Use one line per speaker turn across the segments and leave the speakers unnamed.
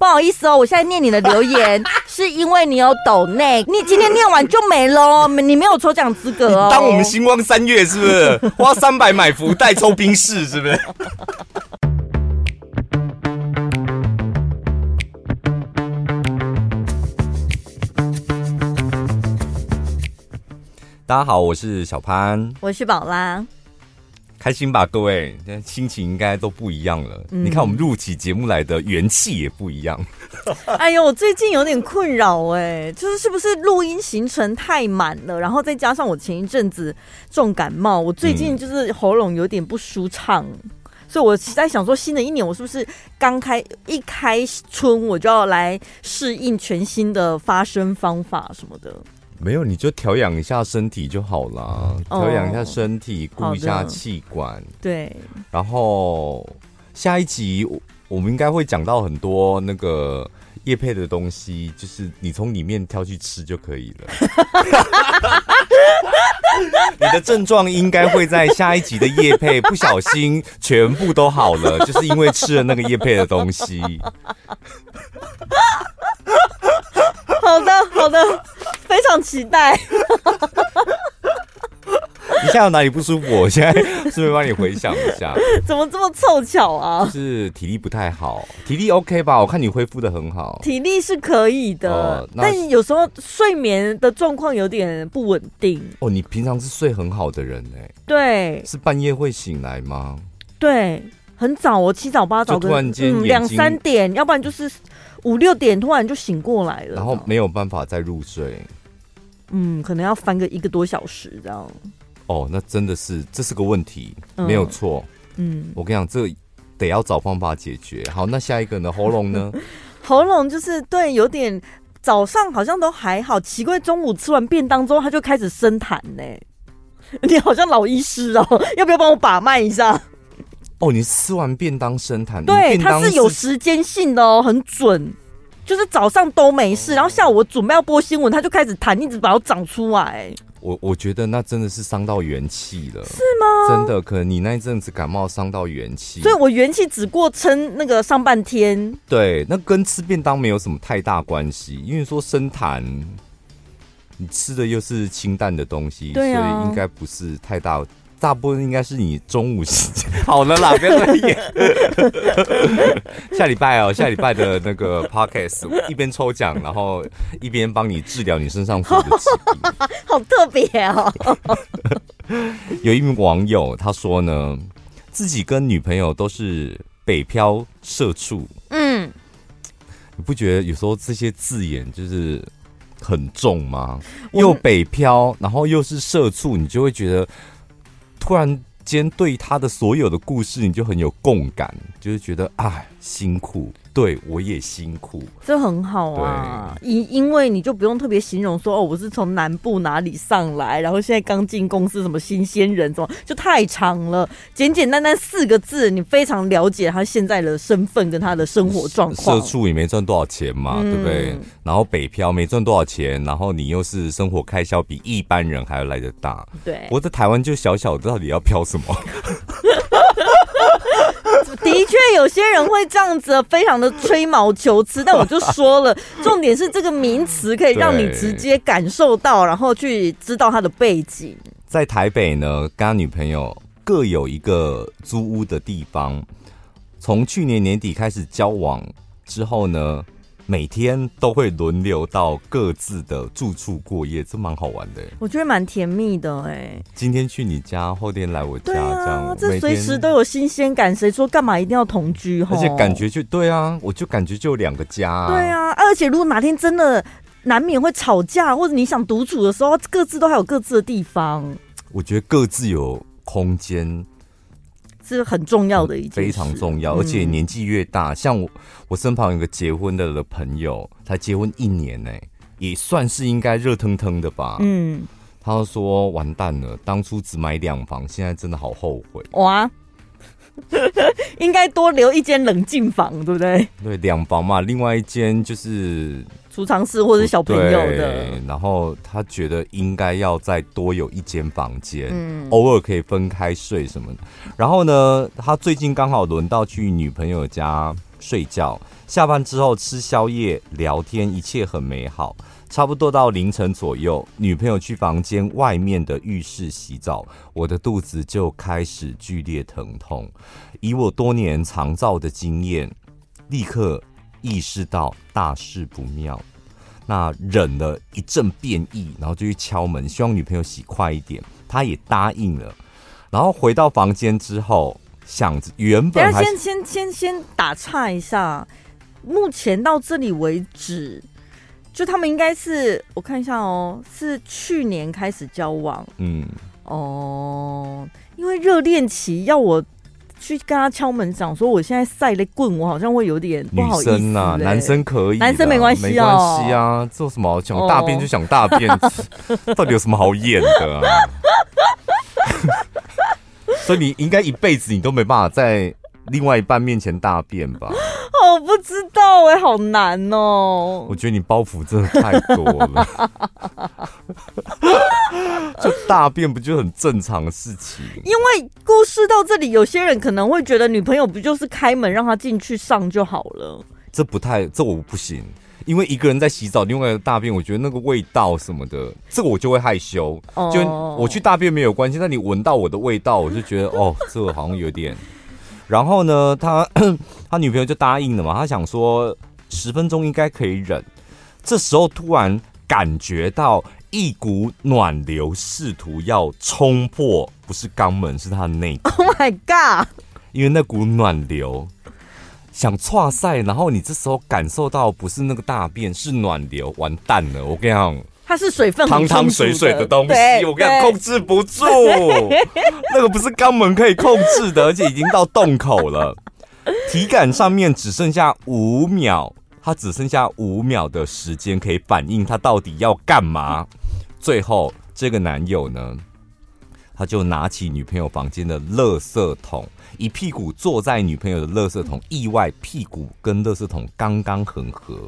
不好意思哦，我现在念你的留言 是因为你有抖内，你今天念完就没了，你没有抽奖资格哦。
当我们星光三月是不是 花三百买福袋抽宾士是不是？大家好，我是小潘，
我是宝拉。
开心吧，各位，心情应该都不一样了。嗯、你看，我们录起节目来的元气也不一样。
哎呦，我最近有点困扰哎，就是是不是录音行程太满了，然后再加上我前一阵子重感冒，我最近就是喉咙有点不舒畅，嗯、所以我在想说，新的一年我是不是刚开一开春我就要来适应全新的发声方法什么的？
没有，你就调养一下身体就好了。调养一下身体，顾、哦、一下气管。
对。然
后下一集我们应该会讲到很多那个叶配的东西，就是你从里面挑去吃就可以了。你的症状应该会在下一集的叶配不小心全部都好了，就是因为吃了那个叶配的东西。
好的，好的。非常期待。
你现在有哪里不舒服？我现在顺便帮你回想一下。
怎么这么凑巧啊？
是体力不太好，体力 OK 吧？我看你恢复的很好。
体力是可以的，呃、但有时候睡眠的状况有点不稳定。
哦，你平常是睡很好的人哎。
对。
是半夜会醒来吗？
对，很早我，七早八早的，
突然间
两三点，要不然就是五六点，突然就醒过来了，
然后没有办法再入睡。
嗯，可能要翻个一个多小时这样。
哦，那真的是这是个问题，嗯、没有错。嗯，我跟你讲，这得要找方法解决。好，那下一个呢？喉咙呢？
喉咙就是对，有点早上好像都还好，奇怪，中午吃完便当之后，他就开始生痰呢。你好像老医师哦，要不要帮我把脉一下？
哦，你吃完便当生痰，
对，它是有时间性的哦，很准。就是早上都没事，然后下午我准备要播新闻，它就开始痰，一直把我长出来。
我我觉得那真的是伤到元气了，
是吗？
真的，可能你那一阵子感冒伤到元气，
所以我元气只过撑那个上半天。
对，那跟吃便当没有什么太大关系，因为说生痰，你吃的又是清淡的东西，所以应该不是太大。大部分应该是你中午时间。好了啦，不要再演。下礼拜哦，下礼拜的那个 podcast 一边抽奖，然后一边帮你治疗你身上所有的疾病，
好特别哦。
有一名网友他说呢，自己跟女朋友都是北漂社畜。嗯，你不觉得有时候这些字眼就是很重吗？又北漂，然后又是社畜，你就会觉得。突然间，对他的所有的故事，你就很有共感，就是觉得啊，辛苦。对，我也辛苦，
这很好啊。因因为你就不用特别形容说哦，我是从南部哪里上来，然后现在刚进公司，什么新鲜人，怎么就太长了。简简单单四个字，你非常了解他现在的身份跟他的生活状况。
社畜也没赚多少钱嘛，嗯、对不对？然后北漂没赚多少钱，然后你又是生活开销比一般人还要来得大。
对，
我在台湾就小小的，到底要漂什么？
的确，有些人会这样子，非常的吹毛求疵。但我就说了，重点是这个名词可以让你直接感受到，然后去知道它的背景。
在台北呢，跟他女朋友各有一个租屋的地方。从去年年底开始交往之后呢，每天都会轮流到各自的住处过夜，这蛮好玩的。
我觉得蛮甜蜜的哎。
今天去你家，后天来我家，
啊、这样这随时都有新鲜感。谁说干嘛一定要同居？
而且感觉就对啊，我就感觉就两个家，啊。
对啊，而且如果哪天真的难免会吵架，或者你想独处的时候，各自都还有各自的地方。
我觉得各自有空间。
是很重要的一件事，
非常重要，而且年纪越大，嗯、像我，我身旁有个结婚的的朋友，才结婚一年呢，也算是应该热腾腾的吧。嗯，他说完蛋了，当初只买两房，现在真的好后悔。
哇，应该多留一间冷静房，对不对？
对，两房嘛，另外一间就是。
储藏室或者是小朋友的，
然后他觉得应该要再多有一间房间，嗯，偶尔可以分开睡什么的。然后呢，他最近刚好轮到去女朋友家睡觉，下班之后吃宵夜、聊天，一切很美好。差不多到凌晨左右，女朋友去房间外面的浴室洗澡，我的肚子就开始剧烈疼痛。以我多年长照的经验，立刻意识到大事不妙。那忍了一阵变异，然后就去敲门，希望女朋友洗快一点。她也答应了。然后回到房间之后，想着原本还
先先先先打岔一下，目前到这里为止。就他们应该是，我看一下哦，是去年开始交往，嗯，哦，因为热恋期要我去跟他敲门讲说我现在晒了棍，我好像会有点不好意思。
女生啊，男生可以，
男生没关系，
没关系啊，做什么想大便就想大便，到底有什么好演的啊？所以你应该一辈子你都没办法在另外一半面前大便吧？
我不知道哎、欸，好难哦、喔！
我觉得你包袱真的太多了，就大便不就很正常的事情？
因为故事到这里，有些人可能会觉得女朋友不就是开门让她进去上就好了？
这不太，这我不行，因为一个人在洗澡，另外一个大便，我觉得那个味道什么的，这个我就会害羞。Oh. 就我去大便没有关系，但你闻到我的味道，我就觉得哦，这个好像有点。然后呢，他 他女朋友就答应了嘛。他想说十分钟应该可以忍。这时候突然感觉到一股暖流试图要冲破，不是肛门，是他的内裤。
Oh my god！
因为那股暖流想剉赛，然后你这时候感受到不是那个大便，是暖流，完蛋了！我跟你讲。
它是水分
汤汤水水的东西，我跟你讲控制不住，那个不是肛门可以控制的，而且已经到洞口了，体感上面只剩下五秒，他只剩下五秒的时间可以反应，他到底要干嘛？最后这个男友呢，他就拿起女朋友房间的垃圾桶。一屁股坐在女朋友的垃圾桶，意外屁股跟垃圾桶刚刚很合，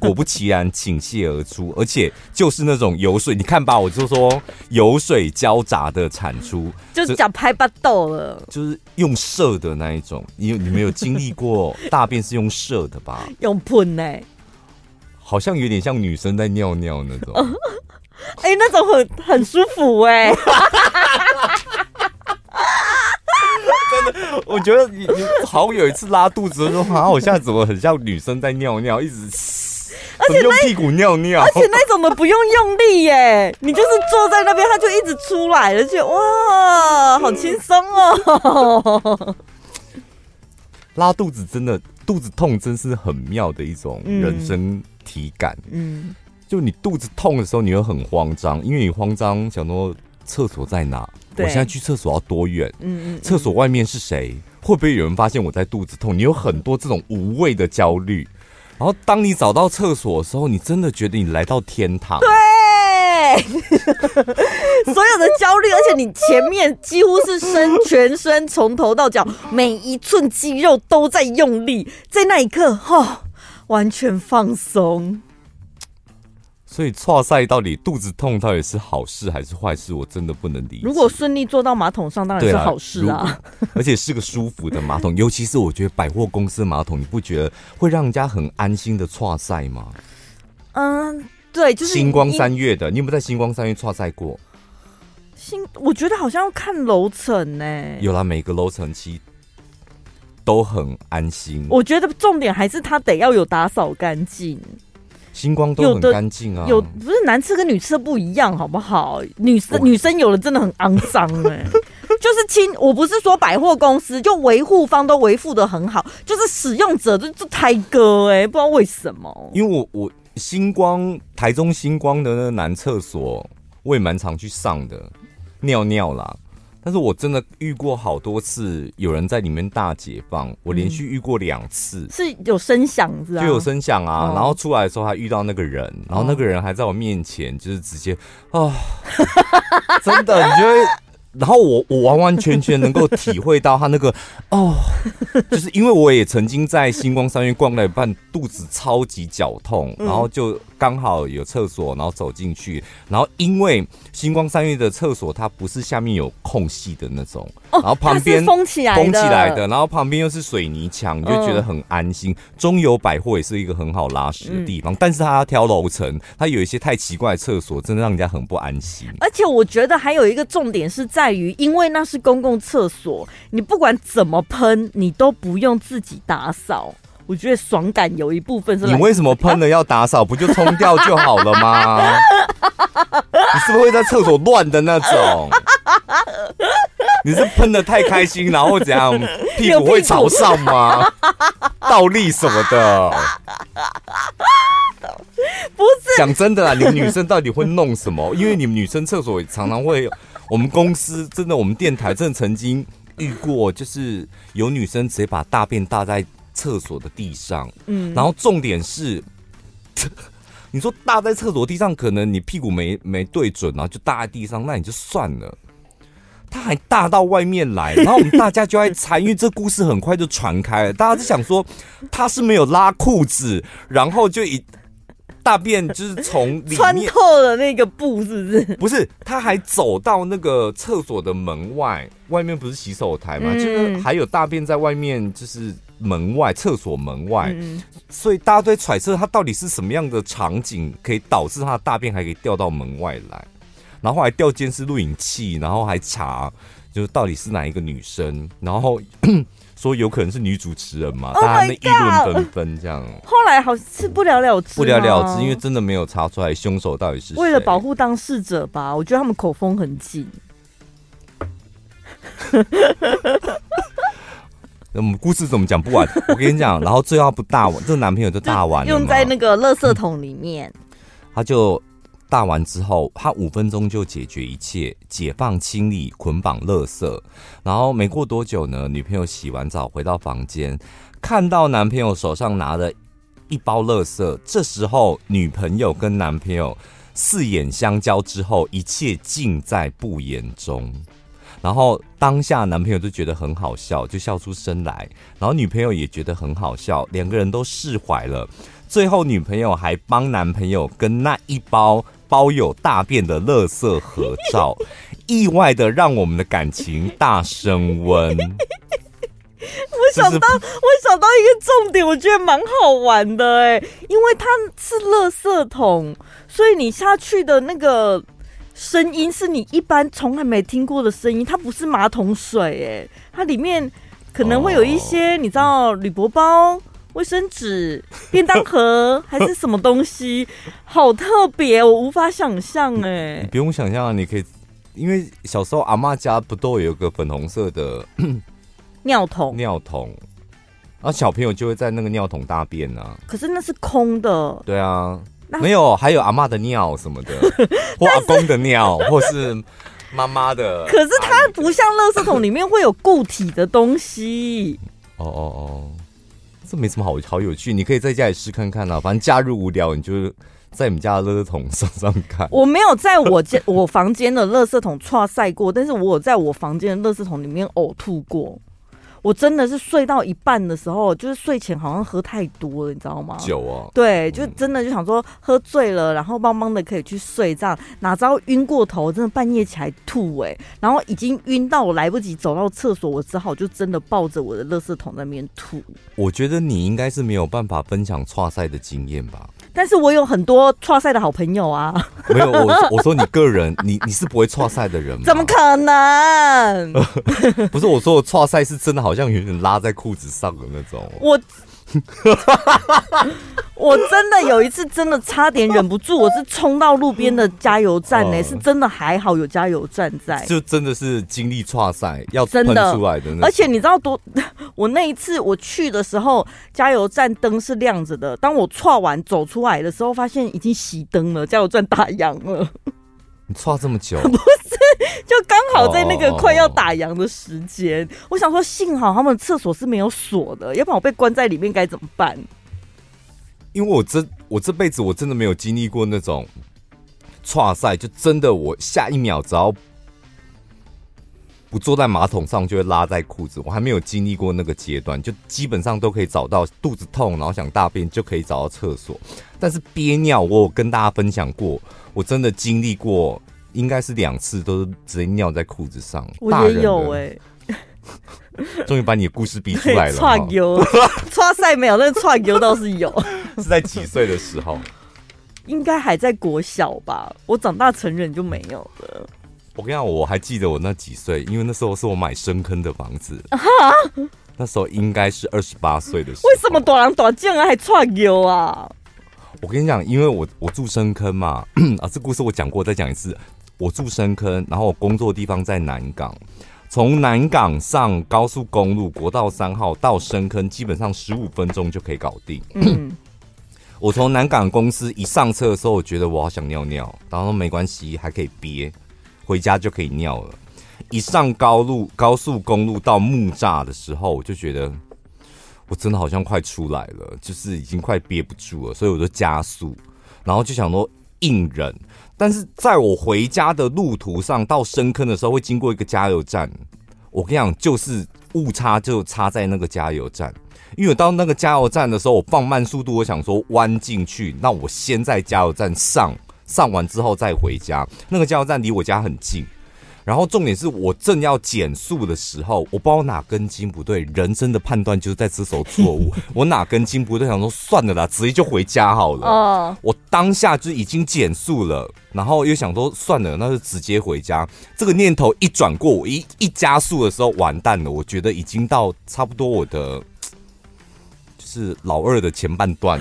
果不其然倾泻而出，而且就是那种油水，你看吧，我就说油水交杂的产出，
就是讲拍巴豆了，
就是用射的那一种，你你没有经历过大便是用射的吧？
用喷呢、欸，
好像有点像女生在尿尿那种，
哎、欸，那种很很舒服哎、欸。
真的，我觉得你你好像有一次拉肚子的时候，好像我现在怎么很像女生在尿尿，一直而且用屁股尿尿，
而且那种的不用用力耶，你就是坐在那边，它就一直出来了，而且哇，好轻松哦。
拉肚子真的，肚子痛真是很妙的一种人生体感。嗯，就你肚子痛的时候，你会很慌张，因为你慌张想说厕所在哪。我现在去厕所要多远？嗯嗯，厕所外面是谁？会不会有人发现我在肚子痛？你有很多这种无谓的焦虑。然后当你找到厕所的时候，你真的觉得你来到天堂。
对，所有的焦虑，而且你前面几乎是身全身从头到脚每一寸肌肉都在用力，在那一刻，哈，完全放松。
所以，剉赛到底肚子痛到底是好事还是坏事？我真的不能理解。
如果顺利坐到马桶上，当然是好事啊，啊！
而且是个舒服的马桶，尤其是我觉得百货公司的马桶，你不觉得会让人家很安心的剉赛吗？
嗯，对，就是
星光三月的，你有没有在星光三越剉赛过？
星，我觉得好像要看楼层呢。
有啦，每个楼层其实都很安心。
我觉得重点还是它得要有打扫干净。
星光都很干净啊，
有不是男厕跟女厕不一样，好不好？女生女生有的真的很肮脏哎，就是亲，我不是说百货公司就维护方都维护的很好，就是使用者就就胎哥哎，不知道为什么。
因为我我星光台中星光的那个男厕所，我也蛮常去上的，尿尿啦。但是我真的遇过好多次有人在里面大解放，我连续遇过两次，
嗯、是有声响是吧？
就有声响啊，哦、然后出来的时候还遇到那个人，然后那个人还在我面前，就是直接啊，哦、真的，你就会然后我我完完全全能够体会到他那个哦，就是因为我也曾经在星光三月逛了一半，肚子超级绞痛，然后就刚好有厕所，然后走进去，然后因为星光三月的厕所它不是下面有空隙的那种，然后旁边
封起来
封起来的，然后旁边又是水泥墙，你就觉得很安心。中友百货也是一个很好拉屎的地方，但是它要挑楼层，它有一些太奇怪的厕所，真的让人家很不安心。
而且我觉得还有一个重点是在。在于，因为那是公共厕所，你不管怎么喷，你都不用自己打扫。我觉得爽感有一部分是。
你为什么喷了要打扫？不就冲掉就好了吗？你是不是会在厕所乱的那种？你是喷的太开心，然后怎样？屁股会朝上吗？倒立什么的？
不是。
讲真的啦，你们女生到底会弄什么？因为你们女生厕所常常会。我们公司真的，我们电台真的曾经遇过，就是有女生直接把大便大在厕所的地上，嗯，然后重点是，你说大在厕所地上，可能你屁股没没对准，然后就大在地上，那你就算了，他还大到外面来，然后我们大家就在猜，因为这故事很快就传开了，大家就想说他是没有拉裤子，然后就一。大便就是从
穿透了那个布，是不是？
不是，他还走到那个厕所的门外，外面不是洗手台嘛？嗯、就是还有大便在外面，就是门外厕所门外，嗯、所以大家都在揣测他到底是什么样的场景，可以导致他的大便还可以掉到门外来，然后还调监视录影器，然后还查，就是到底是哪一个女生，然后。说有可能是女主持人嘛？Oh、大家议论纷纷，这样。
后来好像是不了了之，
不了了之，因为真的没有查出来凶手到底是谁。
为了保护当事者吧，我觉得他们口风很紧。
我们故事怎么讲不完？我跟你讲，然后最后不大完，这个男朋友就大完了，
用在那个垃圾桶里面，
他就。大完之后，他五分钟就解决一切，解放、清理、捆绑、垃圾。然后没过多久呢，女朋友洗完澡回到房间，看到男朋友手上拿了一包垃圾。这时候，女朋友跟男朋友四眼相交之后，一切尽在不言中。然后当下男朋友就觉得很好笑，就笑出声来。然后女朋友也觉得很好笑，两个人都释怀了。最后，女朋友还帮男朋友跟那一包。包有大便的垃圾合照，意外的让我们的感情大升温。
我想到，我想到一个重点，我觉得蛮好玩的哎，因为它是垃圾桶，所以你下去的那个声音是你一般从来没听过的声音，它不是马桶水哎，它里面可能会有一些你知道铝箔包。卫生纸、便当盒还是什么东西，好特别，我无法想象哎。
你不用想象啊，你可以，因为小时候阿妈家不都有个粉红色的
尿桶？
尿桶，然后小朋友就会在那个尿桶大便啊。
可是那是空的。
对啊，没有，还有阿妈的尿什么的，或阿公的尿，或是妈妈的。
可是它不像垃圾桶里面会有固体的东西。
哦哦哦。这没什么好好有趣，你可以在家里试看看啊。反正假日无聊，你就在你们家的垃圾桶上上看。
我没有在我家 我房间的垃圾桶剉赛过，但是我有在我房间的垃圾桶里面呕吐过。我真的是睡到一半的时候，就是睡前好像喝太多了，你知道吗？
酒啊，
对，就真的就想说喝醉了，然后茫茫的可以去睡，这样哪知道晕过头，真的半夜起来吐哎、欸，然后已经晕到我来不及走到厕所，我只好就真的抱着我的垃圾桶在那边吐。
我觉得你应该是没有办法分享跨赛的经验吧。
但是我有很多跨赛的好朋友啊。
没有，我我说你个人，你你是不会跨赛的人吗？
怎么可能？
不是我说的剉赛是真的，好像有点拉在裤子上的那种。
我。我真的有一次真的差点忍不住，我是冲到路边的加油站呢、欸，是真的还好有加油站在，
就真的是经历剉赛要喷出来的那。
而且你知道多，我那一次我去的时候，加油站灯是亮着的，当我剉完走出来的时候，发现已经熄灯了，加油站打烊了。
你剉这么久？
就刚好在那个快要打烊的时间。我想说，幸好他们厕所是没有锁的，要不然我被关在里面该怎么办？
因为我这我这辈子我真的没有经历过那种剉赛，就真的我下一秒只要不坐在马桶上就会拉在裤子，我还没有经历过那个阶段，就基本上都可以找到肚子痛，然后想大便就可以找到厕所。但是憋尿，我有跟大家分享过，我真的经历过，应该是两次都是直接尿在裤子上。
我也有哎、欸。
终于把你的故事逼出来了。
串油，串赛没有，但是串油倒是有。
是在几岁的时候？
应该还在国小吧。我长大成人就没有了。
我跟你讲，我还记得我那几岁，因为那时候是我买深坑的房子。啊、那时候应该是二十八岁的时候。
为什么大人大将啊还串油啊？
我跟你讲，因为我我住深坑嘛。啊，这故事我讲过，再讲一次。我住深坑，然后我工作的地方在南港。从南港上高速公路国道三号到深坑，基本上十五分钟就可以搞定。嗯，我从南港公司一上车的时候，我觉得我好想尿尿，然后没关系，还可以憋，回家就可以尿了。一上高路高速公路到木栅的时候，我就觉得我真的好像快出来了，就是已经快憋不住了，所以我就加速，然后就想说硬忍。但是在我回家的路途上，到深坑的时候会经过一个加油站。我跟你讲，就是误差就差在那个加油站。因为我到那个加油站的时候，我放慢速度，我想说弯进去，那我先在加油站上，上完之后再回家。那个加油站离我家很近。然后重点是我正要减速的时候，我不知道哪根筋不对，人生的判断就是在这时候错误。我哪根筋不对，想说算了啦，直接就回家好了。哦，我当下就已经减速了，然后又想说算了，那就直接回家。这个念头一转过，我一一加速的时候，完蛋了。我觉得已经到差不多我的。是老二的前半段，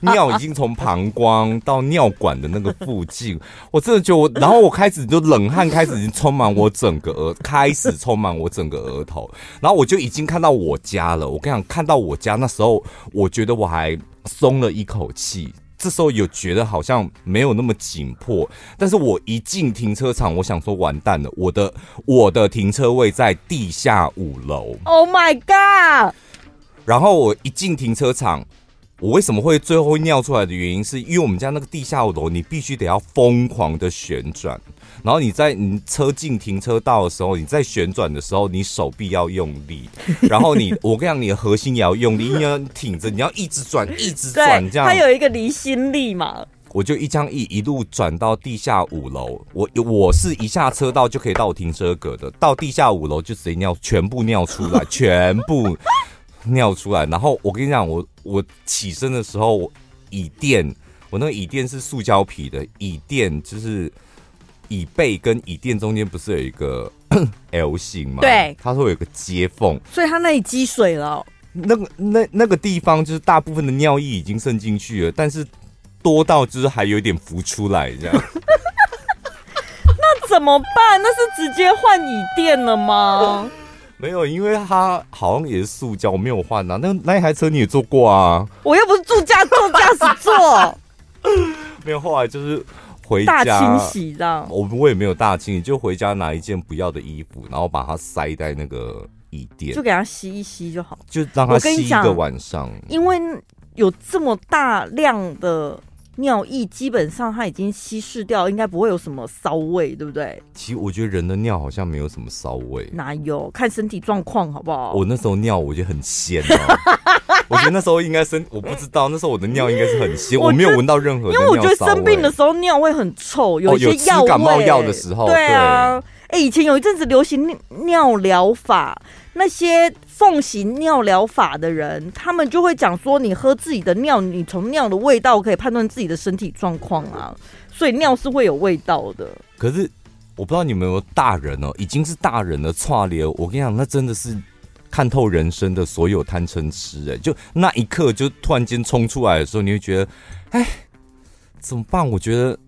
尿已经从膀胱到尿管的那个附近，我真的觉得我，然后我开始就冷汗开始已经充满我整个额，开始充满我整个额头，然后我就已经看到我家了。我跟你讲，看到我家那时候，我觉得我还松了一口气。这时候有觉得好像没有那么紧迫，但是我一进停车场，我想说完蛋了，我的我的停车位在地下五楼。
Oh my god！
然后我一进停车场，我为什么会最后会尿出来的原因，是因为我们家那个地下五楼，你必须得要疯狂的旋转，然后你在你车进停车道的时候，你在旋转的时候，你手臂要用力，然后你我跟你讲，你的核心也要用力，因为要挺着，你要一直转，一直转，这样。
它有一个离心力嘛。
我就一张一一路转到地下五楼，我我是一下车道就可以到我停车格的，到地下五楼就直接尿，全部尿出来，全部。尿出来，然后我跟你讲，我我起身的时候，椅垫，我那个椅垫是塑胶皮的，椅垫就是椅背跟椅垫中间不是有一个 L 型吗？
对，
它会有一个接缝，
所以它那里积水了。
那个那那个地方就是大部分的尿液已经渗进去了，但是多到就是还有点浮出来这样。
那怎么办？那是直接换椅垫了吗？
没有，因为它好像也是塑胶，我没有换啊。那那一台车你也坐过啊？
我又不是住驾，坐驾驶座。
没有，后来就是回家
大清洗这样。
我我也没有大清洗，就回家拿一件不要的衣服，然后把它塞在那个椅垫，
就给它吸一吸就好，
就让它吸一个晚上。
因为有这么大量的。尿液基本上它已经稀释掉，应该不会有什么骚味，对不对？
其实我觉得人的尿好像没有什么骚味，
哪有？看身体状况好不好？
我那时候尿我觉得很鲜啊，我觉得那时候应该生，我不知道那时候我的尿应该是很鲜，我没有闻到任何。
因为我觉得生病的时候尿会很臭，有一些药感冒药
的时候，
对啊。哎、欸，以前有一阵子流行尿疗法，那些奉行尿疗法的人，他们就会讲说，你喝自己的尿，你从尿的味道可以判断自己的身体状况啊，所以尿是会有味道的。
可是我不知道你们有没有大人哦，已经是大人的剉咧，我跟你讲，那真的是看透人生的所有贪嗔痴，哎，就那一刻就突然间冲出来的时候，你会觉得，哎，怎么办？我觉得。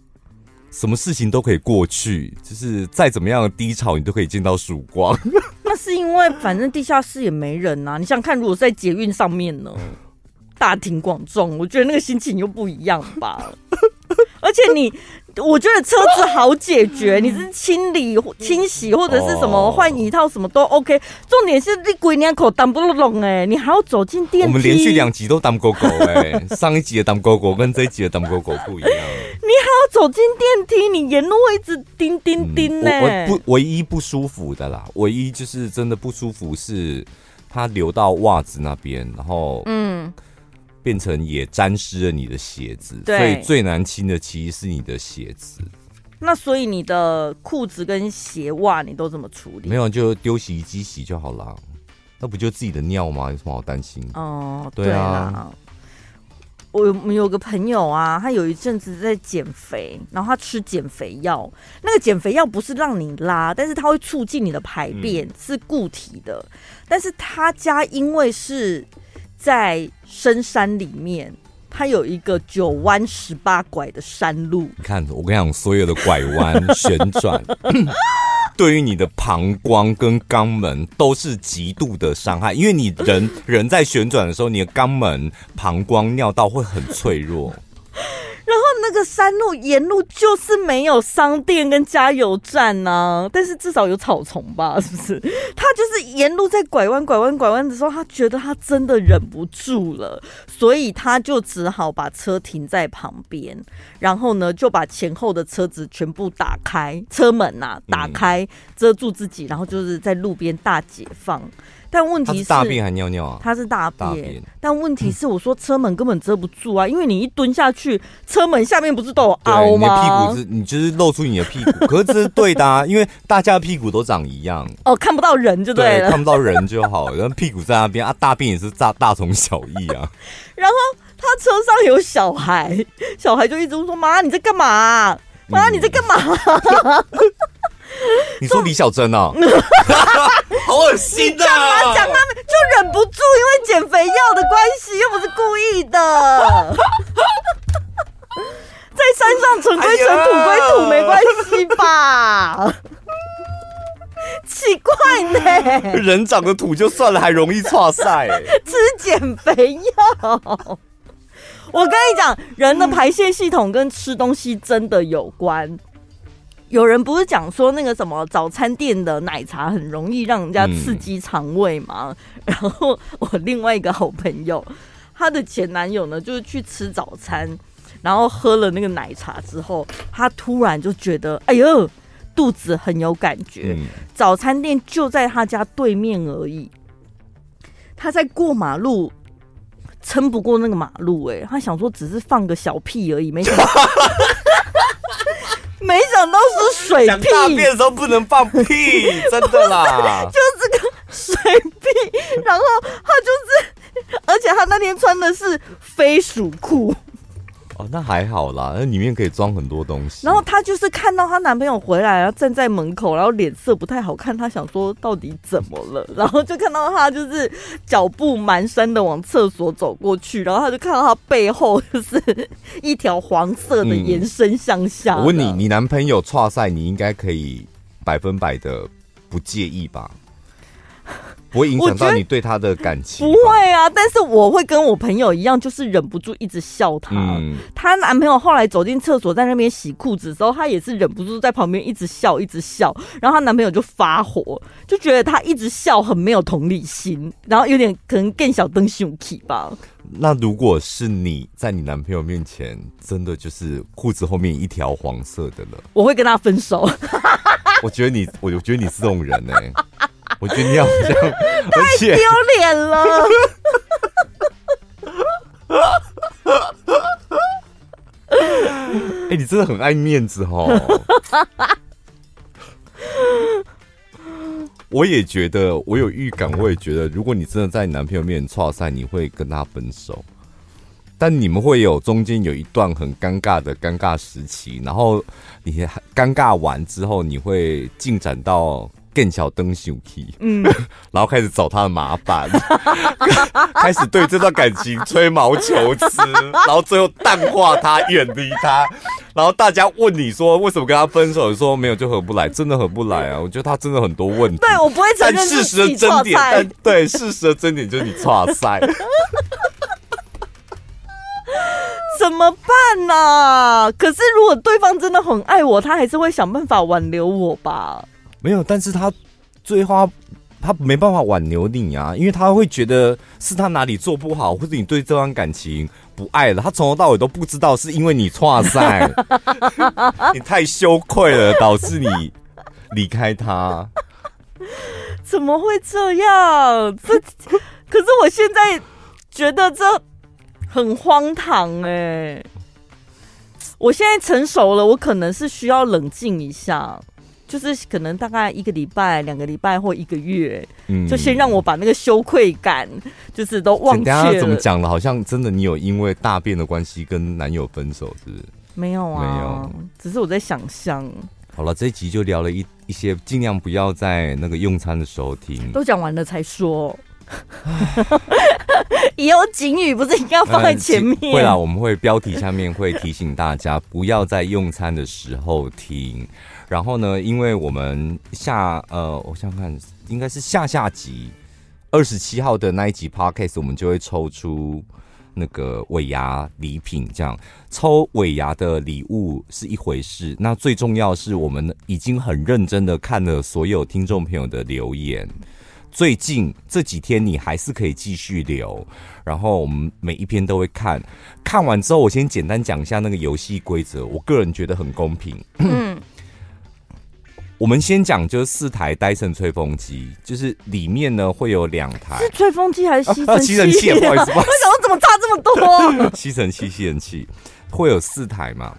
什么事情都可以过去，就是再怎么样的低潮，你都可以见到曙光。
那是因为反正地下室也没人呐、啊。你想看，如果是在捷运上面呢，大庭广众，我觉得那个心情又不一样吧。而且你，我觉得车子好解决，你是清理、清洗或者是什么换一套什么都 OK。重点是你鬼两口挡不拢哎，你还要走进电梯。我
们连续两集都挡狗狗哎，上一集的挡狗狗跟这一集的挡狗狗不一样。
你 还要走进电梯，你沿路会一直叮叮叮呢、
欸嗯。我不唯一不舒服的啦，唯一就是真的不舒服是它流到袜子那边，然后嗯，变成也沾湿了你的鞋子。所以最难清的其实是你的鞋子。
那所以你的裤子跟鞋袜你都怎么处理？
没有，就丢洗衣机洗就好了。那不就自己的尿吗？有什么好担心？
哦，对啊。我有有个朋友啊，他有一阵子在减肥，然后他吃减肥药。那个减肥药不是让你拉，但是它会促进你的排便，嗯、是固体的。但是他家因为是在深山里面。它有一个九弯十八拐的山路，
你看，我跟你讲，所有的拐弯旋转，对于你的膀胱跟肛门都是极度的伤害，因为你人人在旋转的时候，你的肛门、膀胱、尿道会很脆弱。
然后那个山路沿路就是没有商店跟加油站呢、啊，但是至少有草丛吧，是不是？他就是沿路在拐弯、拐弯、拐弯的时候，他觉得他真的忍不住了，所以他就只好把车停在旁边，然后呢就把前后的车子全部打开，车门呐、啊、打开遮住自己，然后就是在路边大解放。但问题是，是
大便还尿尿啊？
他是大便，大便，但问题是，我说车门根本遮不住啊，因为你一蹲下去，车门下面不是都有凹吗？
你的屁股是，你就是露出你的屁股，可是这是对的啊，因为大家的屁股都长一样。
哦，看不到人就对了，
对，看不到人就好，然后屁股在那边啊，大便也是大大同小异啊。
然后他车上有小孩，小孩就一直说：“妈，你在干嘛？妈，你在干嘛？” 嗯
你说李小珍啊，好恶心的！讲
啊讲，他们就忍不住，因为减肥药的关系，又不是故意的。在山上尘归尘，土归土，没关系吧？奇怪呢，
人长的土就算了，还容易剉赛。
吃减肥药，我跟你讲，人的排泄系统跟吃东西真的有关。有人不是讲说那个什么早餐店的奶茶很容易让人家刺激肠胃吗？嗯、然后我另外一个好朋友，她的前男友呢，就是去吃早餐，然后喝了那个奶茶之后，他突然就觉得哎呦，肚子很有感觉。嗯、早餐店就在他家对面而已，他在过马路，撑不过那个马路，欸，哎，他想说只是放个小屁而已，没想到。没想到是水屁，
大便的时候不能放屁，真的啦，
就是个水屁，然后他就是，而且他那天穿的是飞鼠裤。
哦，那还好啦，那里面可以装很多东西。
然后她就是看到她男朋友回来，然后站在门口，然后脸色不太好看，她想说到底怎么了？然后就看到他就是脚步蹒跚的往厕所走过去，然后他就看到他背后就是一条黄色的延伸向下。
嗯。我问你，你男朋友跨赛，你应该可以百分百的不介意吧？不会影响到你对他的感情？
不会啊，但是我会跟我朋友一样，就是忍不住一直笑他。嗯，她男朋友后来走进厕所，在那边洗裤子的时候，她也是忍不住在旁边一直笑，一直笑。然后她男朋友就发火，就觉得她一直笑很没有同理心，然后有点可能更小灯熊气吧。
那如果是你在你男朋友面前，真的就是裤子后面一条黄色的了，
我会跟他分手。
我觉得你，我觉得你是这种人呢、欸。我觉得你好像
太丢脸了。
哎、欸，你真的很爱面子哦。我也觉得，我有预感，我也觉得，如果你真的在你男朋友面前剉赛，你会跟他分手。但你们会有中间有一段很尴尬的尴尬时期，然后你尴尬完之后，你会进展到。更小灯秀气，嗯，然后开始找他的麻烦，开始对这段感情吹毛求疵，然后最后淡化他，远离他，然后大家问你说为什么跟他分手，你说没有就合不来，真的合不来啊！我觉得他真的很多问题，
对我不会承认，
但事实的真点，但对事实的真点就是你剉赛，
怎么办呢、啊？可是如果对方真的很爱我，他还是会想办法挽留我吧。
没有，但是他最后他，他没办法挽留你啊，因为他会觉得是他哪里做不好，或者你对这段感情不爱了，他从头到尾都不知道是因为你错赛，你太羞愧了，导致你离开他。
怎么会这样？这可是我现在觉得这很荒唐哎！我现在成熟了，我可能是需要冷静一下。就是可能大概一个礼拜、两个礼拜或一个月，嗯，就先让我把那个羞愧感，就是都忘却了。
怎么讲了？好像真的你有因为大便的关系跟男友分手，是不是？
没有啊，没有，只是我在想象。
好了，这一集就聊了一一些，尽量不要在那个用餐的时候听。
都讲完了才说。以后警语不是应该要放在前面？
嗯、会啦，我们会标题下面会提醒大家不要在用餐的时候听。然后呢，因为我们下呃，我想看，应该是下下集二十七号的那一集 Podcast，我们就会抽出那个尾牙礼品。这样抽尾牙的礼物是一回事，那最重要是我们已经很认真的看了所有听众朋友的留言。最近这几天你还是可以继续留，然后我们每一篇都会看。看完之后，我先简单讲一下那个游戏规则，我个人觉得很公平。我们先讲，就是四台戴森吹风机，就是里面呢会有两台，
是吹风机还是吸尘器？啊啊、吸尘器，
不好意思，为
什么怎么差这么多？
吸尘器、吸尘器会有四台嘛？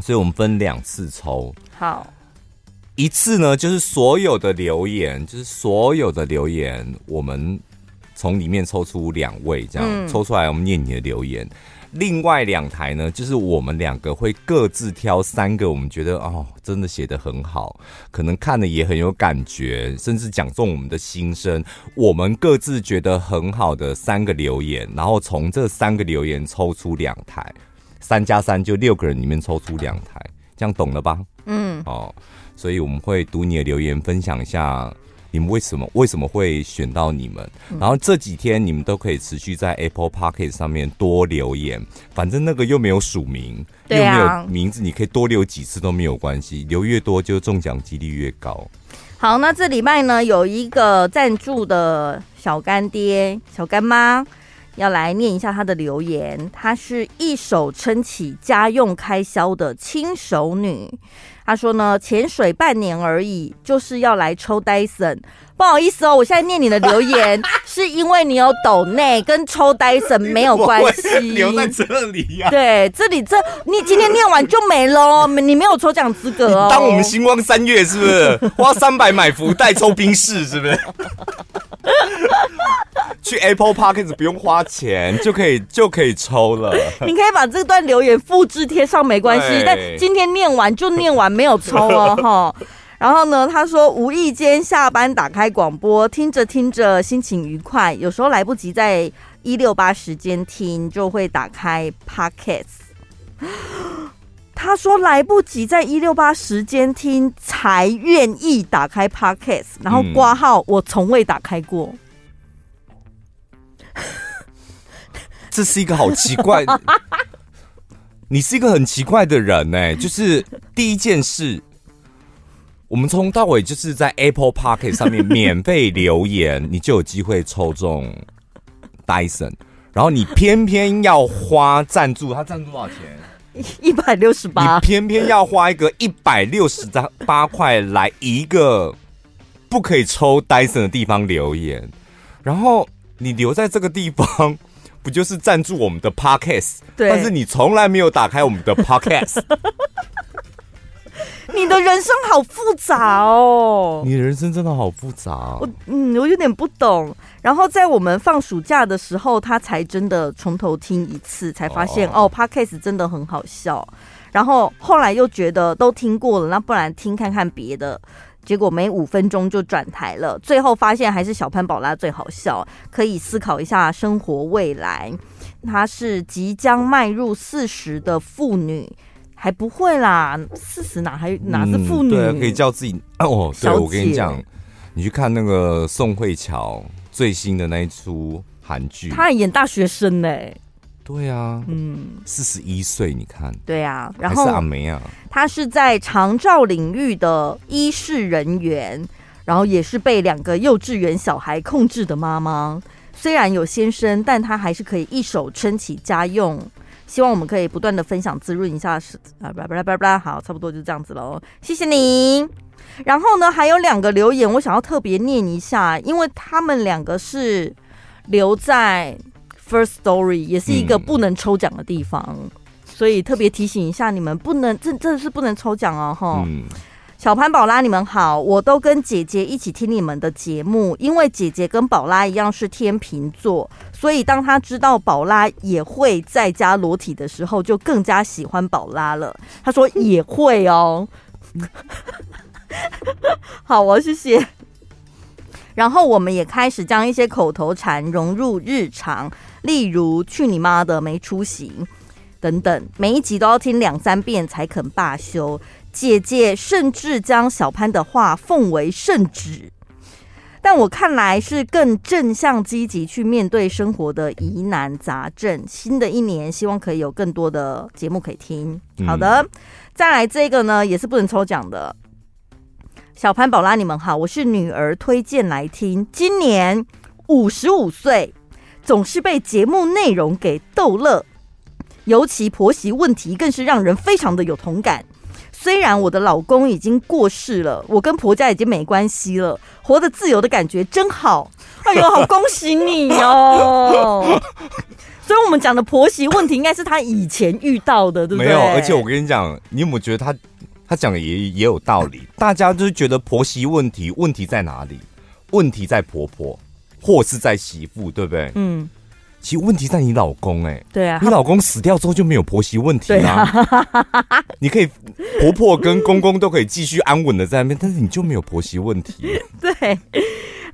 所以我们分两次抽。
好，
一次呢就是所有的留言，就是所有的留言，我们从里面抽出两位，这样、嗯、抽出来，我们念你的留言。另外两台呢，就是我们两个会各自挑三个，我们觉得哦，真的写的很好，可能看了也很有感觉，甚至讲中我们的心声。我们各自觉得很好的三个留言，然后从这三个留言抽出两台，三加三就六个人里面抽出两台，这样懂了吧？嗯，哦，所以我们会读你的留言，分享一下。你们为什么为什么会选到你们？然后这几天你们都可以持续在 Apple Podcast 上面多留言，反正那个又没有署名，又没有名字，你可以多留几次都没有关系，留越多就中奖几率越高。
好，那这礼拜呢，有一个赞助的小干爹、小干妈要来念一下他的留言，他是一手撑起家用开销的轻手女。他说呢，潜水半年而已，就是要来抽 Dyson。不好意思哦，我现在念你的留言，是因为你有抖内，跟抽 Dyson 没有关系。
留在这里呀、啊？
对，这里这你今天念完就没喽，你没有抽奖资格哦。
当我们星光三月是不是花三百买福袋抽冰室是不是？去 Apple Podcast 不用花钱就可以就可以抽了。
你可以把这段留言复制贴上没关系，但今天念完就念完，没有抽哦哈。然后呢，他说无意间下班打开广播，听着听着心情愉快，有时候来不及在一六八时间听，就会打开 Podcast。他说来不及在一六八时间听，才愿意打开 Podcast，然后挂号，我从未打开过。
这是一个好奇怪，你是一个很奇怪的人呢。就是第一件事，我们从到尾就是在 Apple Podcast 上面免费留言，你就有机会抽中 Dyson，然后你偏偏要花赞助，他赞助多少钱？
一百六十八。
你偏偏要花一个一百六十八块来一个不可以抽 Dyson 的地方留言，然后。你留在这个地方，不就是赞助我们的 podcast？对。但是你从来没有打开我们的 podcast。
你的人生好复杂哦。
你的人生真的好复杂。
我嗯，我有点不懂。然后在我们放暑假的时候，他才真的从头听一次，才发现哦，哦，podcast 真的很好笑。然后后来又觉得都听过了，那不然听看看别的。结果没五分钟就转台了，最后发现还是小潘宝拉最好笑，可以思考一下生活未来。她是即将迈入四十的妇女，还不会啦，四十哪还哪是妇女？
嗯、对，可以叫自己哦。对，我跟你讲，你去看那个宋慧乔最新的那一出韩剧，
她还演大学生呢、欸。
对啊，嗯，四十一岁，你看，
对啊，然
后阿梅啊，
她是在长照领域的医事人员，然后也是被两个幼稚园小孩控制的妈妈，虽然有先生，但她还是可以一手撑起家用。希望我们可以不断的分享滋润一下，是啊，巴拉巴拉巴拉，好，差不多就这样子喽，谢谢你。然后呢，还有两个留言，我想要特别念一下，因为他们两个是留在 First Story，也是一个不能抽奖的地方，嗯、所以特别提醒一下你们，不能这这是不能抽奖哦，哈。嗯小潘宝拉，你们好！我都跟姐姐一起听你们的节目，因为姐姐跟宝拉一样是天秤座，所以当她知道宝拉也会在家裸体的时候，就更加喜欢宝拉了。她说也会哦，好哦，谢谢。然后我们也开始将一些口头禅融入日常，例如“去你妈的，没出息”等等，每一集都要听两三遍才肯罢休。姐姐甚至将小潘的话奉为圣旨，但我看来是更正向积极去面对生活的疑难杂症。新的一年，希望可以有更多的节目可以听。好的，嗯、再来这个呢，也是不能抽奖的。小潘宝拉，你们好，我是女儿推荐来听，今年五十五岁，总是被节目内容给逗乐，尤其婆媳问题更是让人非常的有同感。虽然我的老公已经过世了，我跟婆家已经没关系了，活得自由的感觉真好。哎呦，好恭喜你哦！所以，我们讲的婆媳问题，应该是他以前遇到的，对不对？
没有，而且我跟你讲，你有没有觉得他他讲的也也有道理？大家就是觉得婆媳问题，问题在哪里？问题在婆婆，或是在媳妇，对不对？嗯。其实问题在你老公哎、欸，
对啊，
你老公死掉之后就没有婆媳问题啦、啊。你可以婆婆跟公公都可以继续安稳的在那边，但是你就没有婆媳问题。
对，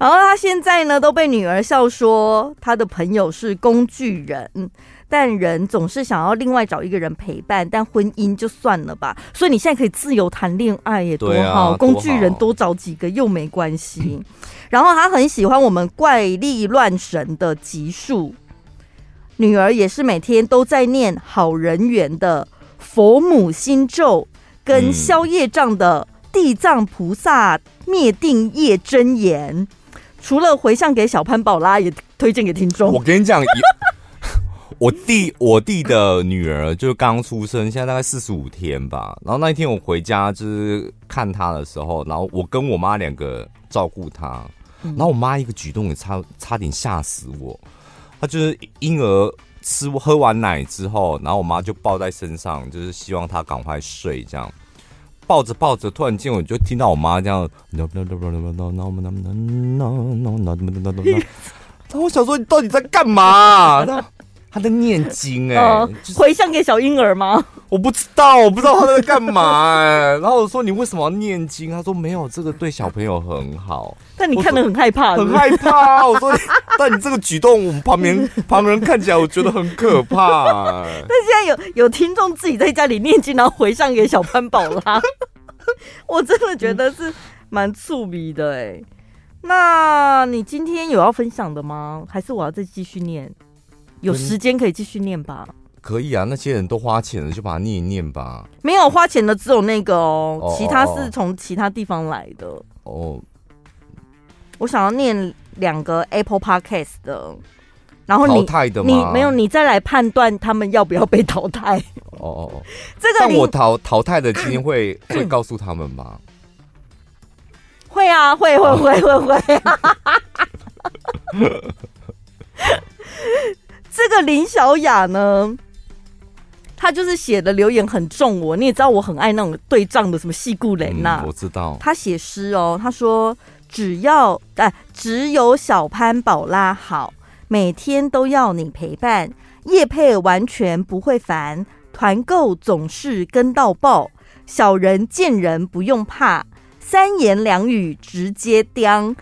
然后他现在呢都被女儿笑说他的朋友是工具人，但人总是想要另外找一个人陪伴，但婚姻就算了吧。所以你现在可以自由谈恋爱也多好，工具人多找几个又没关系。然后他很喜欢我们怪力乱神的集数。女儿也是每天都在念好人缘的佛母心咒，跟消业障的地藏菩萨灭定业真言。除了回向给小潘宝拉，也推荐给听众。
我跟你讲，我弟我弟的女儿就是刚出生，现在大概四十五天吧。然后那一天我回家就是看她的时候，然后我跟我妈两个照顾她，然后我妈一个举动也差差点吓死我。他就是婴儿吃喝完奶之后，然后我妈就抱在身上，就是希望他赶快睡。这样抱着抱着，突然间我就听到我妈这样，那我想说，你到底在干嘛？他在念经哎、
回向给小婴儿吗？
我不知道，我不知道他在干嘛哎、欸。然后我说，你为什么要念经？他说没有，这个对小朋友很好。
但你看得很害怕？
很害怕。我说，但你这个举动，我们旁边旁人看起来我觉得很可怕、欸。
但现在有有听众自己在家里念经，然后回向给小潘宝拉，我真的觉得是蛮触鼻的哎、欸。那你今天有要分享的吗？还是我要再继续念？有时间可以继续念吧？
可以啊，那些人都花钱了，就把它念一念吧。
没有花钱的只有那个哦，哦其他是从其他地方来的哦。我想要念两个 Apple Podcast 的，然后你
淘汰的吗？
你没有，你再来判断他们要不要被淘汰。
哦哦哦，这个但我淘淘汰的今天会会告诉他们吗？
会啊，会会会会会。这个林小雅呢，她就是写的留言很重我，你也知道我很爱那种对仗的，什么戏故人呐，
我知道。
她写诗哦，她说只要哎、呃，只有小潘宝拉好，每天都要你陪伴，叶配完全不会烦，团购总是跟到爆，小人见人不用怕，三言两语直接叼。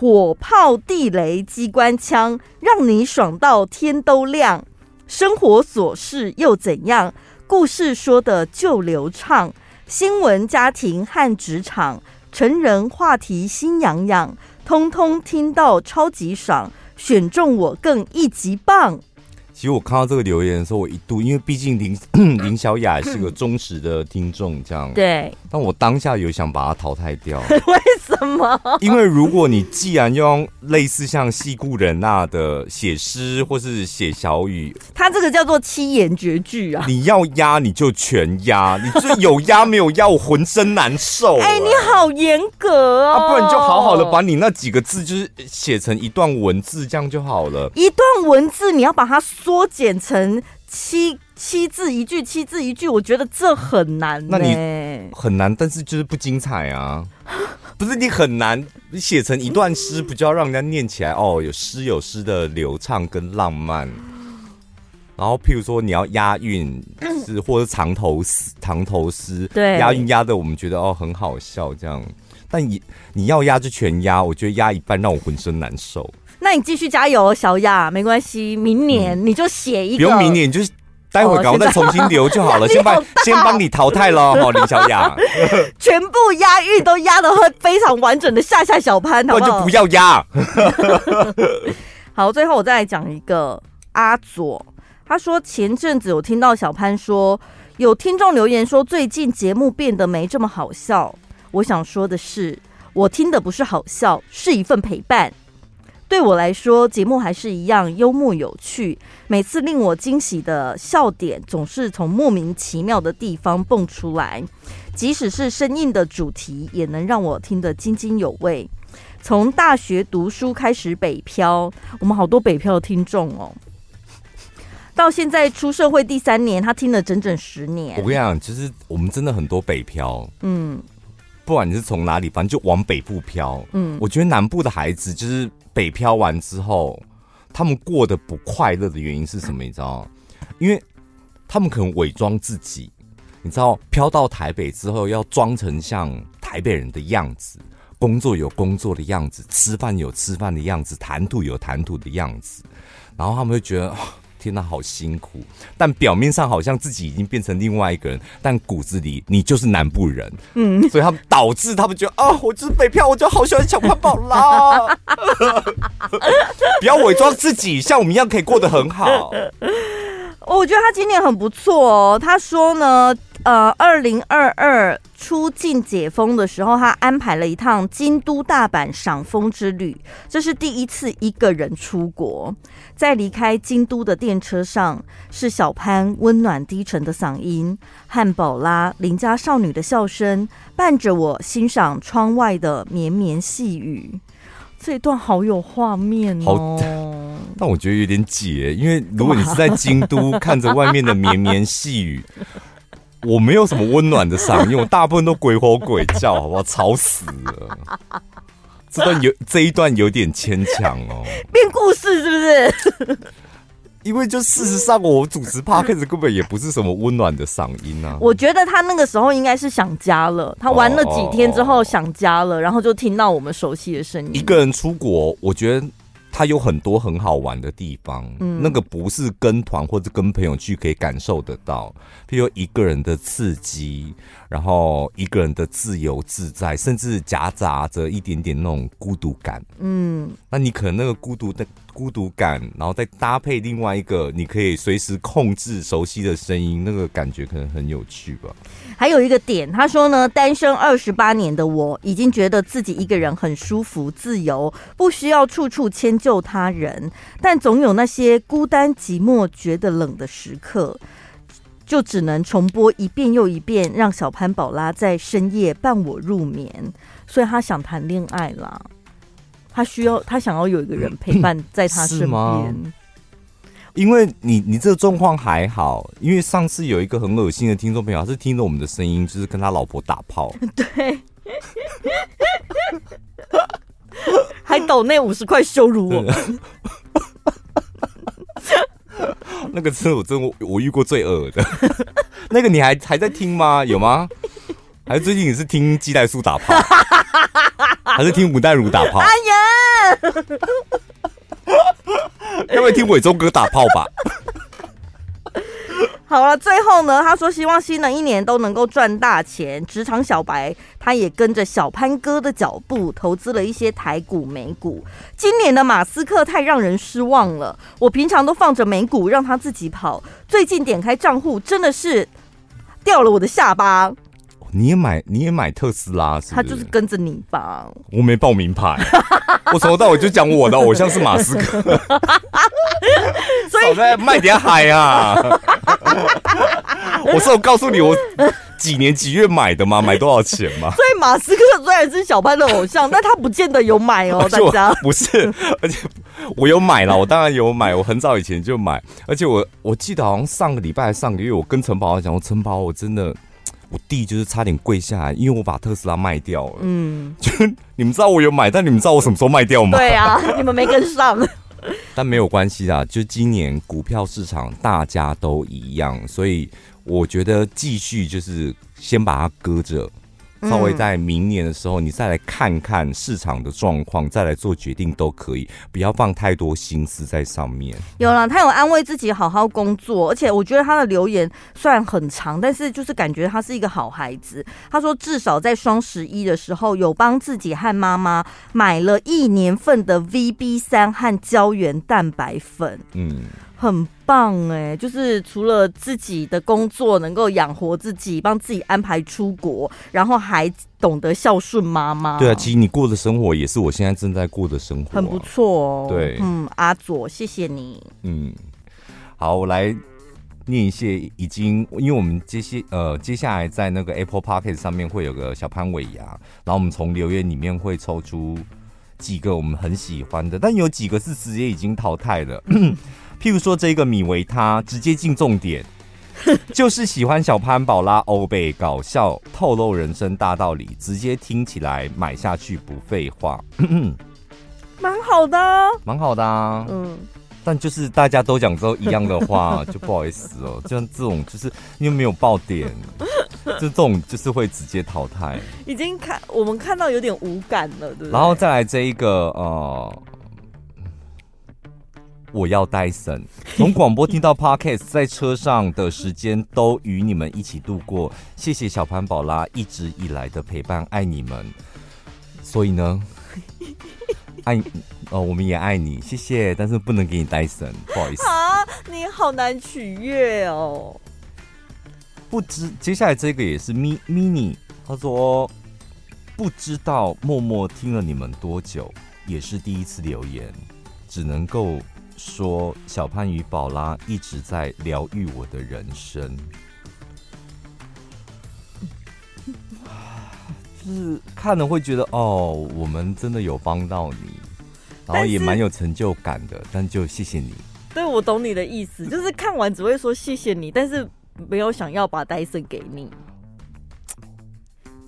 火炮、地雷、机关枪，让你爽到天都亮。生活琐事又怎样？故事说的就流畅。新闻、家庭和职场，成人话题心痒痒，通通听到超级爽。选中我更一级棒。
其实我看到这个留言的时候，我一度因为毕竟林 林小雅是个忠实的听众，这样
对。
但我当下有想把她淘汰掉。
为什么？
因为如果你既然用类似像戏故人那的写诗或是写小语，
他这个叫做七言绝句啊！
你要压你就全压，你这有压没有压，我浑身难受。
哎、欸，你好严格哦！
啊，不然你就好好的把你那几个字就是写成一段文字，这样就好了。
一段文字你要把它缩减成七。七字一句，七字一句，我觉得这很难。那你
很难，但是就是不精彩啊！不是你很难，你写成一段诗，不就要让人家念起来哦？有诗有诗的流畅跟浪漫。然后，譬如说你要押韵，是或者长头诗，长头诗，
对，
押韵押的我们觉得哦很好笑这样。但你你要押就全押，我觉得押一半让我浑身难受。
那你继续加油，小亚，没关系，明年你就写一个，
不用明年，你就。待会赶快再重新留就好了，先帮先帮你淘汰了哈，林小雅。
全部押韵都押的会非常完整的吓吓小潘？
那就不要押。
好，最后我再来讲一个阿左，他说前阵子有听到小潘说有听众留言说最近节目变得没这么好笑，我想说的是，我听的不是好笑，是一份陪伴。对我来说，节目还是一样幽默有趣。每次令我惊喜的笑点，总是从莫名其妙的地方蹦出来。即使是生硬的主题，也能让我听得津津有味。从大学读书开始北漂，我们好多北漂的听众哦。到现在出社会第三年，他听了整整十年。
我跟你讲，其实我们真的很多北漂。嗯，不管你是从哪里，反正就往北部漂。嗯，我觉得南部的孩子就是。北漂完之后，他们过得不快乐的原因是什么？你知道？因为他们可能伪装自己，你知道，漂到台北之后要装成像台北人的样子，工作有工作的样子，吃饭有吃饭的样子，谈吐有谈吐的样子，然后他们会觉得。天哪，好辛苦！但表面上好像自己已经变成另外一个人，但骨子里你就是南部人。嗯，所以他们导致他们觉得啊，我就是北漂，我就好喜欢小潘宝啦。不要伪装自己，像我们一样可以过得很好。
我觉得他今年很不错哦。他说呢，呃，二零二二出境解封的时候，他安排了一趟京都大阪赏枫之旅，这是第一次一个人出国。在离开京都的电车上，是小潘温暖低沉的嗓音汉堡拉邻家少女的笑声，伴着我欣赏窗外的绵绵细雨。这一段好有画面哦，
但我觉得有点解，因为如果你是在京都 看着外面的绵绵细雨，我没有什么温暖的嗓音，我大部分都鬼吼鬼叫，好不好？吵死了！这段有这一段有点牵强哦，
编故事是不是？
因为就事实上，我主持 Podcast 根本也不是什么温暖的嗓音啊。
我觉得他那个时候应该是想家了，他玩了几天之后想家了，然后就听到我们熟悉的声音。
一个人出国，我觉得。它有很多很好玩的地方，嗯，那个不是跟团或者跟朋友去可以感受得到，譬如一个人的刺激，然后一个人的自由自在，甚至夹杂着一点点那种孤独感，嗯，那你可能那个孤独的。孤独感，然后再搭配另外一个你可以随时控制熟悉的声音，那个感觉可能很有趣吧。
还有一个点，他说呢，单身二十八年的我已经觉得自己一个人很舒服、自由，不需要处处迁就他人，但总有那些孤单寂寞、觉得冷的时刻，就只能重播一遍又一遍，让小潘宝拉在深夜伴我入眠。所以他想谈恋爱啦。他需要，他想要有一个人 陪伴在他身边。
因为你，你这个状况还好。因为上次有一个很恶心的听众朋友，他是听着我们的声音，就是跟他老婆打炮。
对，还抖那五十块羞辱我。
那个是我真我我遇过最恶的。那个你还还在听吗？有吗？还是最近你是听鸡蛋素打炮？还是听吴淡如打炮？哎呀，要不要听伟忠哥打炮吧？
好了，最后呢，他说希望新的一年都能够赚大钱。职场小白，他也跟着小潘哥的脚步，投资了一些台股、美股。今年的马斯克太让人失望了。我平常都放着美股让他自己跑，最近点开账户，真的是掉了我的下巴。
你也买你也买特斯拉是是？
他就是跟着你吧。
我没报名牌，我从头到尾就讲我的偶像是马斯克，所以在卖点海啊。我是有告诉你我几年几月买的吗？买多少钱吗？
所以马斯克虽然是小潘的偶像，但他不见得有买哦，大家
不是，而且我有买了，我当然有买，我很早以前就买，而且我我记得好像上个礼拜还上个月，我跟陈宝讲，我陈宝我真的。我弟就是差点跪下来，因为我把特斯拉卖掉了。嗯，就你们知道我有买，但你们知道我什么时候卖掉吗？
对啊，你们没跟上。
但没有关系啊，就今年股票市场大家都一样，所以我觉得继续就是先把它搁着。稍微在明年的时候，你再来看看市场的状况，再来做决定都可以，不要放太多心思在上面。
有了，他有安慰自己好好工作，而且我觉得他的留言虽然很长，但是就是感觉他是一个好孩子。他说至少在双十一的时候，有帮自己和妈妈买了一年份的 VB 三和胶原蛋白粉。嗯。很棒哎，就是除了自己的工作能够养活自己，帮自己安排出国，然后还懂得孝顺妈妈。
对啊，其实你过的生活也是我现在正在过的生活啊，
很不错哦。
对，
嗯，阿佐，谢谢你。
嗯，好，我来念一些已经，因为我们接下呃接下来在那个 Apple p o c k e t 上面会有个小潘尾牙，然后我们从留言里面会抽出几个我们很喜欢的，但有几个是直接已经淘汰了。譬如说，这个米维他直接进重点，就是喜欢小潘宝拉欧贝搞笑透露人生大道理，直接听起来买下去不废话，
蛮好的，
蛮好的啊。嗯，但就是大家都讲都一样的话，就不好意思哦。就像这种，就是因为没有爆点，就这种就是会直接淘汰。
已经看我们看到有点无感了，对不对？
然后再来这一个呃。我要戴森，从广播听到 Podcast，在车上的时间都与你们一起度过。谢谢小潘宝拉一直以来的陪伴，爱你们。所以呢，爱哦，我们也爱你，谢谢。但是不能给你戴森，不好意思
啊，你好难取悦哦。
不知接下来这个也是咪 mini，他说不知道默默听了你们多久，也是第一次留言，只能够。说小潘与宝拉一直在疗愈我的人生，就是看了会觉得哦，我们真的有帮到你，然后也蛮有成就感的。但就谢谢你。
对，我懂你的意思，就是看完只会说谢谢你，但是没有想要把戴森给你。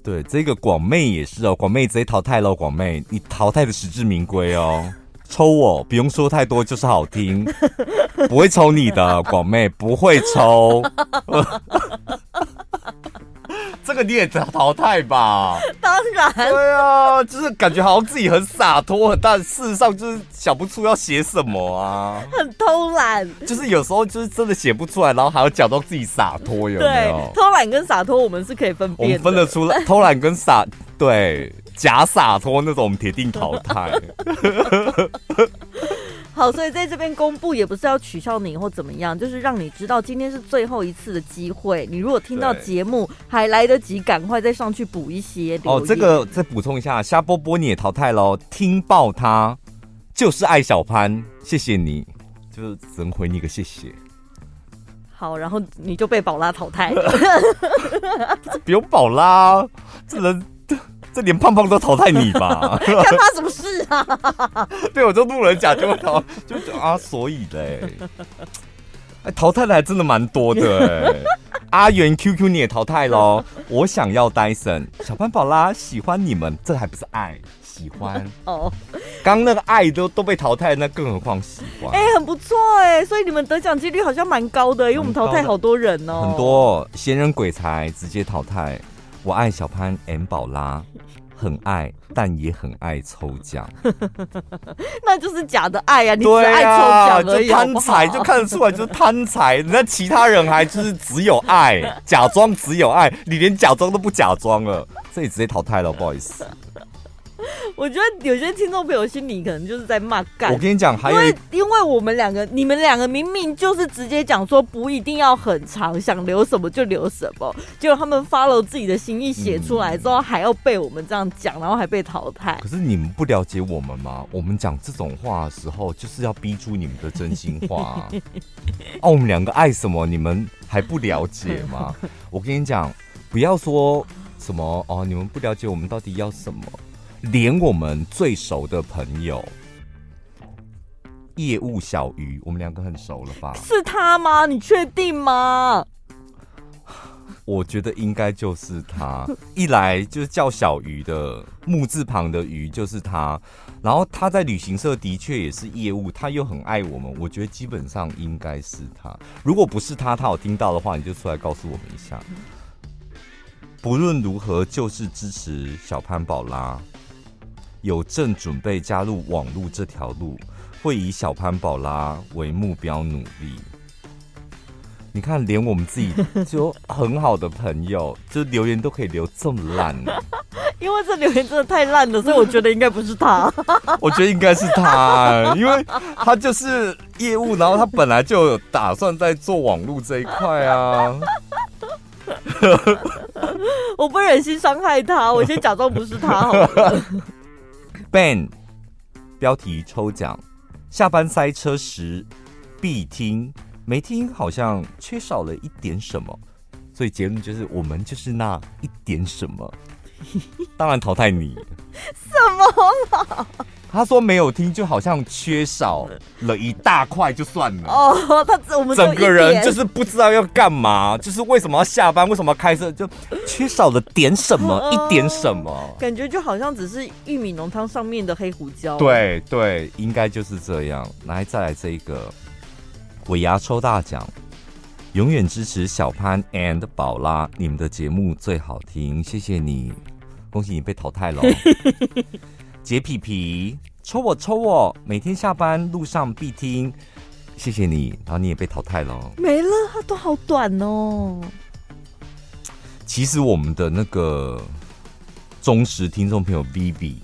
对，这个广妹也是哦，广妹直接淘汰了。广妹，你淘汰的实至名归哦。抽我不用说太多，就是好听，不会抽你的广妹，不会抽。这个你也淘汰吧？
当然。
对啊，就是感觉好像自己很洒脱，但事实上就是想不出要写什么啊。
很偷懒。就是
有时候就是真的写不出来，然后还要假装自己洒脱，有没有？对，
偷懒跟洒脱我们是可以分辨的。
我们分得出来，偷懒跟洒对。假洒脱那种，铁定淘汰。
好，所以在这边公布也不是要取笑你或怎么样，就是让你知道今天是最后一次的机会。你如果听到节目还来得及，赶快再上去补一些。
哦，这个再补充一下，夏波波你也淘汰喽。听爆他就是爱小潘，谢谢你，就是只能回你个谢谢。
好，然后你就被宝拉淘汰了。
不用宝拉，这人。这连胖胖都淘汰你吧？
干他什么事啊？
对，我就路人甲就会淘，就啊，所以嘞，哎，淘汰的还真的蛮多的哎。阿元 QQ 你也淘汰喽？我想要戴森，小潘宝拉喜欢你们，这还不是爱喜欢哦？刚那个爱都都被淘汰，那更何况喜欢？
哎，很不错哎，所以你们得奖几率好像蛮高的，因为我们淘汰好多人哦，
很多闲人鬼才直接淘汰。我爱小潘 M 宝拉，很爱，但也很爱抽奖。
那就是假的爱呀、啊！你只爱抽奖而已，
就贪财就看得出来就是贪财。那其他人还就是只有爱，假装只有爱，你连假装都不假装了，这里直接淘汰了，不好意思。
我觉得有些听众朋友心里可能就是在骂干。
我跟你讲，还有
因为因为我们两个，你们两个明明就是直接讲说不一定要很长，想留什么就留什么，结果他们 follow 自己的心意写出来之后，还要被我们这样讲，然后还被淘汰。
可是你们不了解我们吗？我们讲这种话的时候，就是要逼出你们的真心话啊！啊我们两个爱什么，你们还不了解吗？我跟你讲，不要说什么哦，你们不了解我们到底要什么。连我们最熟的朋友业务小鱼，我们两个很熟了吧？
是他吗？你确定吗？
我觉得应该就是他。一来就是叫小鱼的木字旁的鱼就是他，然后他在旅行社的确也是业务，他又很爱我们。我觉得基本上应该是他。如果不是他，他有听到的话，你就出来告诉我们一下。不论如何，就是支持小潘宝拉。有正准备加入网路这条路，会以小潘宝拉为目标努力。你看，连我们自己就很好的朋友，就留言都可以留这么烂的。
因为这留言真的太烂了，所以我觉得应该不是他。
我觉得应该是他，因为他就是业务，然后他本来就有打算在做网路这一块啊。
我不忍心伤害他，我先假装不是他好了。
Ben，标题抽奖，下班塞车时必听，没听好像缺少了一点什么，所以结论就是我们就是那一点什么，当然淘汰你。
什么了？
他说没有听，就好像缺少了一大块，就算了。
哦，他我们
整个人就是不知道要干嘛，就是为什么要下班，为什么要开车，就缺少了点什么，哦、一点什么，
感觉就好像只是玉米浓汤上面的黑胡椒。
对对，应该就是这样。来，再来这一个尾牙抽大奖，永远支持小潘 and 宝拉，你们的节目最好听，谢谢你，恭喜你被淘汰了。洁皮皮抽我抽我，每天下班路上必听，谢谢你。然后你也被淘汰了，
没了，它都好短哦。
其实我们的那个忠实听众朋友 Vivi，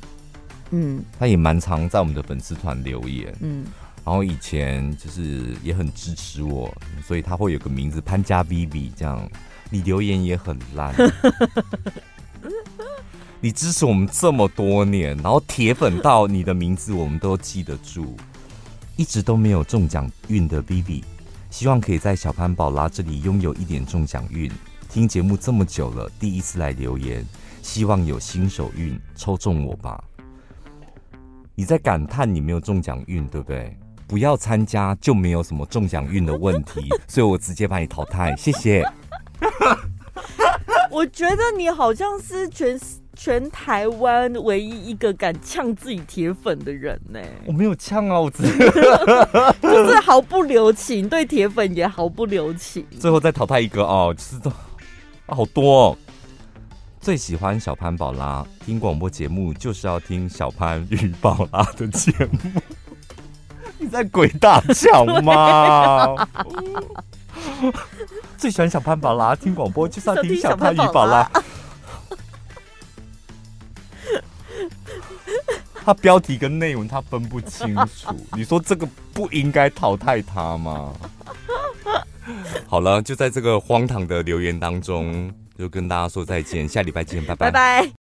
嗯，他也蛮常在我们的粉丝团留言，嗯，然后以前就是也很支持我，所以他会有个名字潘家 Vivi 这样。你留言也很烂。你支持我们这么多年，然后铁粉到你的名字我们都记得住，一直都没有中奖运的 Vivi，希望可以在小潘宝拉这里拥有一点中奖运。听节目这么久了，第一次来留言，希望有新手运抽中我吧。你在感叹你没有中奖运，对不对？不要参加就没有什么中奖运的问题，所以我直接把你淘汰，谢谢。
我觉得你好像是全。全台湾唯一一个敢呛自己铁粉的人呢？
我没有呛啊，我只
就是毫不留情，对铁粉也毫不留情。
最后再淘汰一个哦，就是都啊好多哦。最喜欢小潘宝拉，听广播节目就是要听小潘与宝拉的节目。你在鬼大叫吗？最喜欢小潘宝拉，听广播就是要听小潘与宝拉。他标题跟内容他分不清楚，你说这个不应该淘汰他吗？好了，就在这个荒唐的留言当中，就跟大家说再见，下礼拜见，拜拜。拜拜。